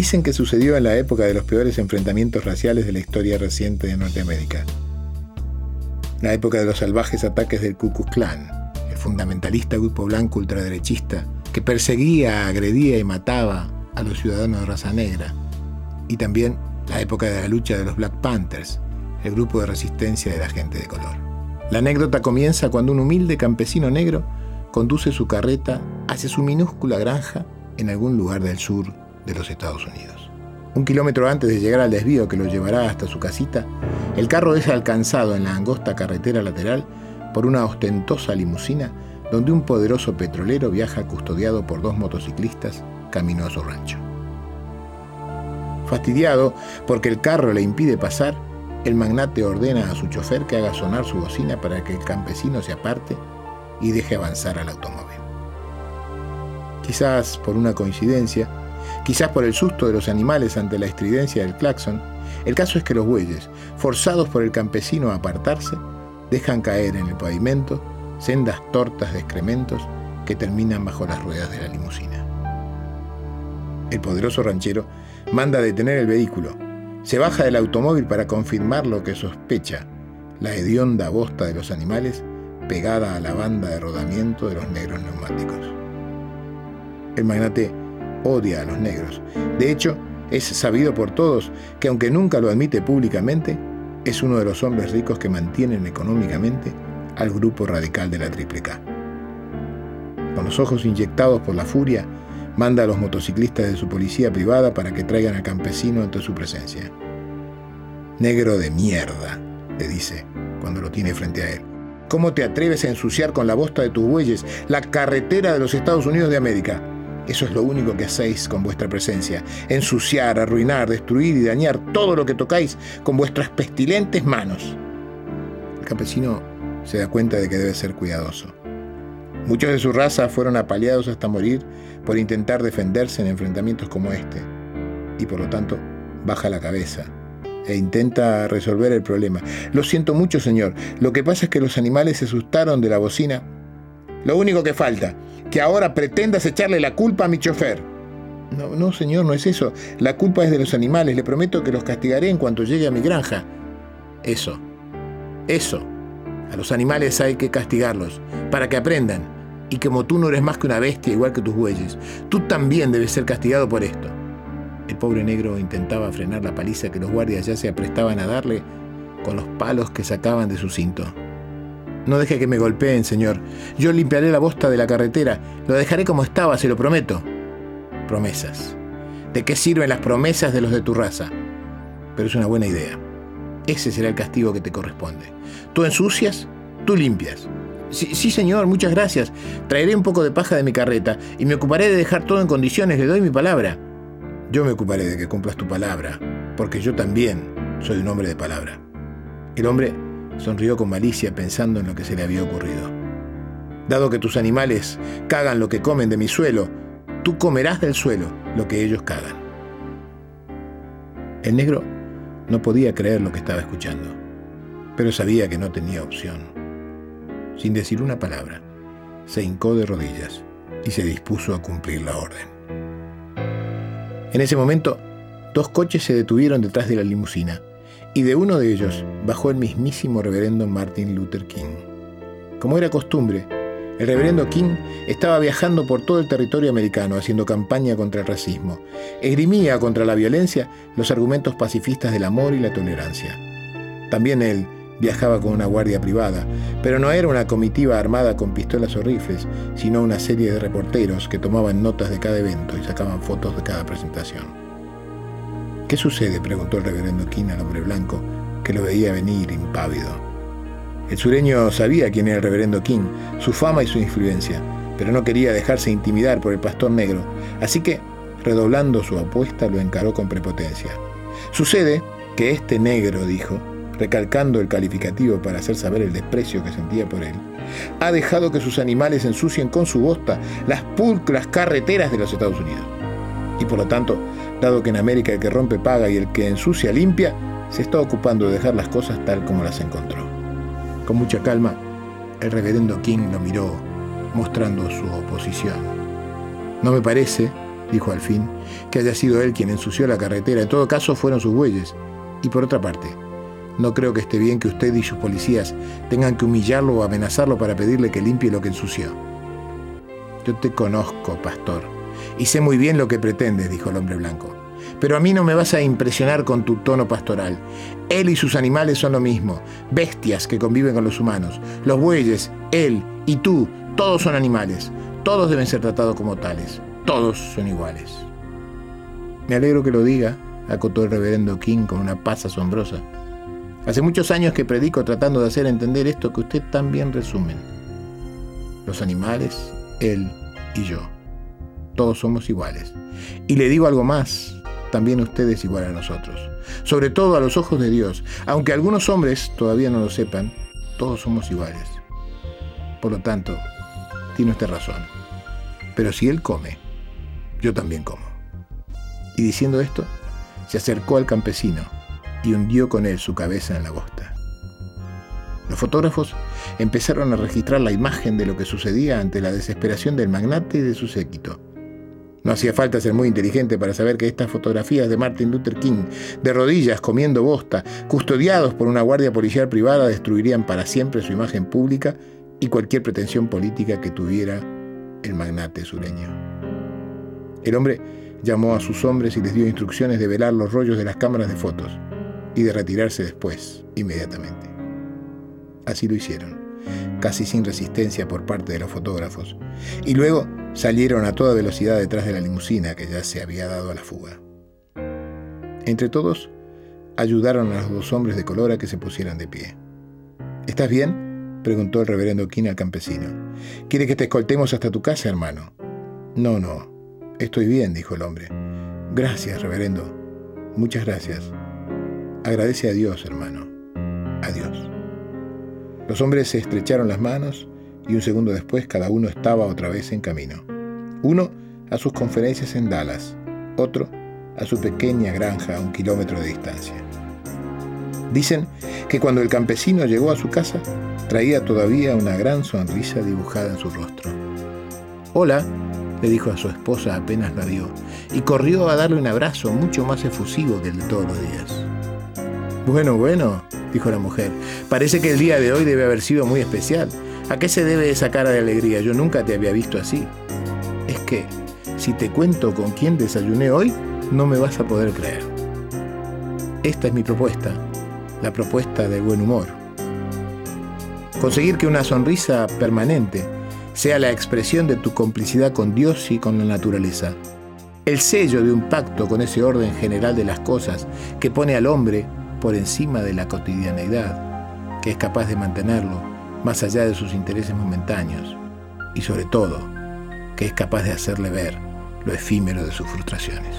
Dicen que sucedió en la época de los peores enfrentamientos raciales de la historia reciente de Norteamérica. La época de los salvajes ataques del Ku Klux Klan, el fundamentalista grupo blanco ultraderechista que perseguía, agredía y mataba a los ciudadanos de raza negra. Y también la época de la lucha de los Black Panthers, el grupo de resistencia de la gente de color. La anécdota comienza cuando un humilde campesino negro conduce su carreta hacia su minúscula granja en algún lugar del sur de los Estados Unidos. Un kilómetro antes de llegar al desvío que lo llevará hasta su casita, el carro es alcanzado en la angosta carretera lateral por una ostentosa limusina donde un poderoso petrolero viaja custodiado por dos motociclistas camino a su rancho. Fastidiado porque el carro le impide pasar, el magnate ordena a su chofer que haga sonar su bocina para que el campesino se aparte y deje avanzar al automóvil. Quizás por una coincidencia, quizás por el susto de los animales ante la estridencia del claxon, el caso es que los bueyes, forzados por el campesino a apartarse, dejan caer en el pavimento sendas tortas de excrementos que terminan bajo las ruedas de la limusina. El poderoso ranchero manda detener el vehículo, se baja del automóvil para confirmar lo que sospecha, la hedionda bosta de los animales pegada a la banda de rodamiento de los negros neumáticos. El magnate odia a los negros. De hecho, es sabido por todos que aunque nunca lo admite públicamente, es uno de los hombres ricos que mantienen económicamente al grupo radical de la Triple K. Con los ojos inyectados por la furia, manda a los motociclistas de su policía privada para que traigan al campesino ante su presencia. Negro de mierda, le dice cuando lo tiene frente a él. ¿Cómo te atreves a ensuciar con la bosta de tus bueyes la carretera de los Estados Unidos de América? Eso es lo único que hacéis con vuestra presencia. Ensuciar, arruinar, destruir y dañar todo lo que tocáis con vuestras pestilentes manos. El campesino se da cuenta de que debe ser cuidadoso. Muchos de su raza fueron apaleados hasta morir por intentar defenderse en enfrentamientos como este, y por lo tanto baja la cabeza e intenta resolver el problema. Lo siento mucho, señor. Lo que pasa es que los animales se asustaron de la bocina. Lo único que falta, que ahora pretendas echarle la culpa a mi chofer. No, no, señor, no es eso. La culpa es de los animales. Le prometo que los castigaré en cuanto llegue a mi granja. Eso. Eso. A los animales hay que castigarlos, para que aprendan. Y como tú no eres más que una bestia igual que tus bueyes, tú también debes ser castigado por esto. El pobre negro intentaba frenar la paliza que los guardias ya se aprestaban a darle con los palos que sacaban de su cinto. No deje que me golpeen, señor. Yo limpiaré la bosta de la carretera. Lo dejaré como estaba, se lo prometo. Promesas. ¿De qué sirven las promesas de los de tu raza? Pero es una buena idea. Ese será el castigo que te corresponde. Tú ensucias, tú limpias. Sí, señor, muchas gracias. Traeré un poco de paja de mi carreta y me ocuparé de dejar todo en condiciones, le doy mi palabra. Yo me ocuparé de que cumplas tu palabra, porque yo también soy un hombre de palabra. El hombre sonrió con malicia pensando en lo que se le había ocurrido. Dado que tus animales cagan lo que comen de mi suelo, tú comerás del suelo lo que ellos cagan. El negro no podía creer lo que estaba escuchando, pero sabía que no tenía opción. Sin decir una palabra, se hincó de rodillas y se dispuso a cumplir la orden. En ese momento, dos coches se detuvieron detrás de la limusina y de uno de ellos bajó el mismísimo reverendo Martin Luther King. Como era costumbre, el reverendo King estaba viajando por todo el territorio americano haciendo campaña contra el racismo. Esgrimía contra la violencia los argumentos pacifistas del amor y la tolerancia. También él viajaba con una guardia privada, pero no era una comitiva armada con pistolas o rifles, sino una serie de reporteros que tomaban notas de cada evento y sacaban fotos de cada presentación. ¿Qué sucede? preguntó el reverendo King al hombre blanco, que lo veía venir impávido. El sureño sabía quién era el reverendo King, su fama y su influencia, pero no quería dejarse intimidar por el pastor negro, así que, redoblando su apuesta, lo encaró con prepotencia. Sucede que este negro, dijo, recalcando el calificativo para hacer saber el desprecio que sentía por él, ha dejado que sus animales ensucien con su bosta las pulcras carreteras de los Estados Unidos. Y por lo tanto, dado que en América el que rompe paga y el que ensucia limpia, se está ocupando de dejar las cosas tal como las encontró. Con mucha calma, el reverendo King lo miró, mostrando su oposición. No me parece, dijo al fin, que haya sido él quien ensució la carretera. En todo caso, fueron sus bueyes. Y por otra parte, no creo que esté bien que usted y sus policías tengan que humillarlo o amenazarlo para pedirle que limpie lo que ensució. Yo te conozco, pastor, y sé muy bien lo que pretendes, dijo el hombre blanco. Pero a mí no me vas a impresionar con tu tono pastoral. Él y sus animales son lo mismo, bestias que conviven con los humanos. Los bueyes, él y tú, todos son animales. Todos deben ser tratados como tales. Todos son iguales. Me alegro que lo diga, acotó el reverendo King con una paz asombrosa. Hace muchos años que predico tratando de hacer entender esto que usted tan bien resumen. Los animales, él y yo. Todos somos iguales. Y le digo algo más, también usted es igual a nosotros. Sobre todo a los ojos de Dios. Aunque algunos hombres todavía no lo sepan, todos somos iguales. Por lo tanto, tiene usted razón. Pero si él come, yo también como. Y diciendo esto, se acercó al campesino y hundió con él su cabeza en la bosta. Los fotógrafos empezaron a registrar la imagen de lo que sucedía ante la desesperación del magnate y de su séquito. No hacía falta ser muy inteligente para saber que estas fotografías de Martin Luther King, de rodillas comiendo bosta, custodiados por una guardia policial privada, destruirían para siempre su imagen pública y cualquier pretensión política que tuviera el magnate sureño. El hombre llamó a sus hombres y les dio instrucciones de velar los rollos de las cámaras de fotos y de retirarse después, inmediatamente. Así lo hicieron, casi sin resistencia por parte de los fotógrafos, y luego salieron a toda velocidad detrás de la limusina que ya se había dado a la fuga. Entre todos, ayudaron a los dos hombres de color a que se pusieran de pie. ¿Estás bien? preguntó el reverendo King al campesino. ¿Quiere que te escoltemos hasta tu casa, hermano? No, no. Estoy bien, dijo el hombre. Gracias, reverendo. Muchas gracias. Agradece a Dios, hermano. Adiós. Los hombres se estrecharon las manos y un segundo después cada uno estaba otra vez en camino. Uno a sus conferencias en Dallas, otro a su pequeña granja a un kilómetro de distancia. Dicen que cuando el campesino llegó a su casa, traía todavía una gran sonrisa dibujada en su rostro. Hola, le dijo a su esposa apenas la vio, y corrió a darle un abrazo mucho más efusivo que el de todos los días. Bueno, bueno, dijo la mujer, parece que el día de hoy debe haber sido muy especial. ¿A qué se debe esa cara de alegría? Yo nunca te había visto así. Es que, si te cuento con quién desayuné hoy, no me vas a poder creer. Esta es mi propuesta, la propuesta del buen humor. Conseguir que una sonrisa permanente sea la expresión de tu complicidad con Dios y con la naturaleza. El sello de un pacto con ese orden general de las cosas que pone al hombre por encima de la cotidianeidad, que es capaz de mantenerlo más allá de sus intereses momentáneos y sobre todo, que es capaz de hacerle ver lo efímero de sus frustraciones.